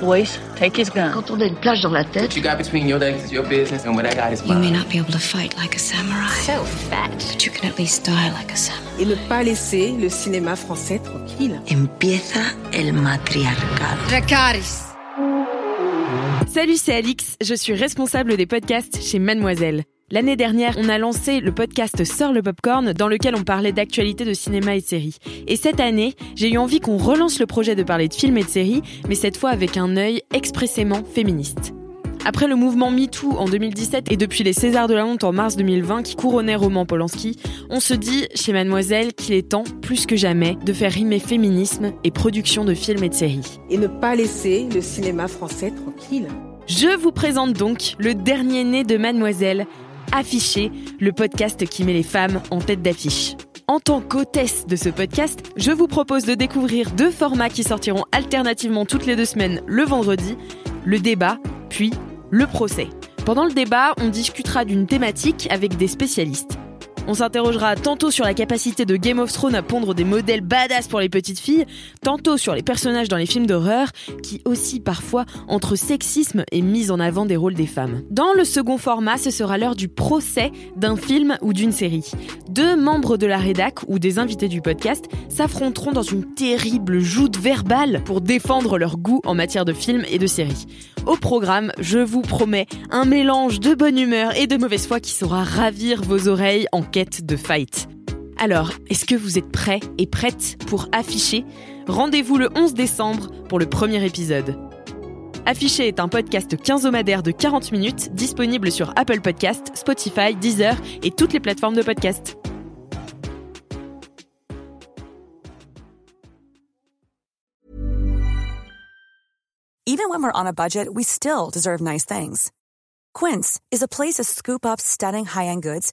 Boys, take his gun. Quand on a une plage dans la tête, What you got between your legs is your business, and what I got is You may mine. not be able to fight like a samurai, so fat. but you can at least die like a samurai. et ne pas laisser le cinéma français tranquille. Empieza el matriarcado. Salut, c'est Alix, je suis responsable des podcasts chez Mademoiselle. L'année dernière, on a lancé le podcast Sœur le Popcorn dans lequel on parlait d'actualité de cinéma et de séries. Et cette année, j'ai eu envie qu'on relance le projet de parler de films et de séries, mais cette fois avec un œil expressément féministe. Après le mouvement MeToo en 2017 et depuis les Césars de la honte en mars 2020 qui couronnaient Roman Polanski, on se dit chez Mademoiselle qu'il est temps, plus que jamais, de faire rimer féminisme et production de films et de séries. Et ne pas laisser le cinéma français tranquille. Je vous présente donc le dernier né de Mademoiselle, Affiché, le podcast qui met les femmes en tête d'affiche. En tant qu'hôtesse de ce podcast, je vous propose de découvrir deux formats qui sortiront alternativement toutes les deux semaines le vendredi, le débat, puis le procès. Pendant le débat, on discutera d'une thématique avec des spécialistes. On s'interrogera tantôt sur la capacité de Game of Thrones à pondre des modèles badass pour les petites filles, tantôt sur les personnages dans les films d'horreur, qui aussi parfois entre sexisme et mise en avant des rôles des femmes. Dans le second format, ce sera l'heure du procès d'un film ou d'une série. Deux membres de la rédac ou des invités du podcast s'affronteront dans une terrible joute verbale pour défendre leur goût en matière de films et de séries. Au programme, je vous promets un mélange de bonne humeur et de mauvaise foi qui saura ravir vos oreilles en de fight. Alors, est-ce que vous êtes prêts et prêtes pour afficher? Rendez-vous le 11 décembre pour le premier épisode. Affiché est un podcast quinzomadaire de 40 minutes disponible sur Apple Podcast, Spotify, Deezer et toutes les plateformes de podcast. Even when we're on a budget, we still deserve nice things. Quince is a place to scoop up stunning high-end goods